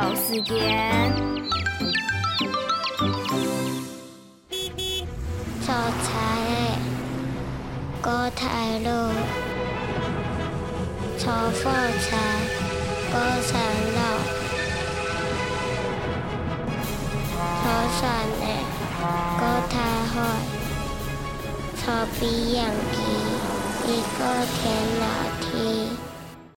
小时间。做菜的台路，炒副菜高山肉，炒蒜的高台花，炒鼻羊鸡一个甜老。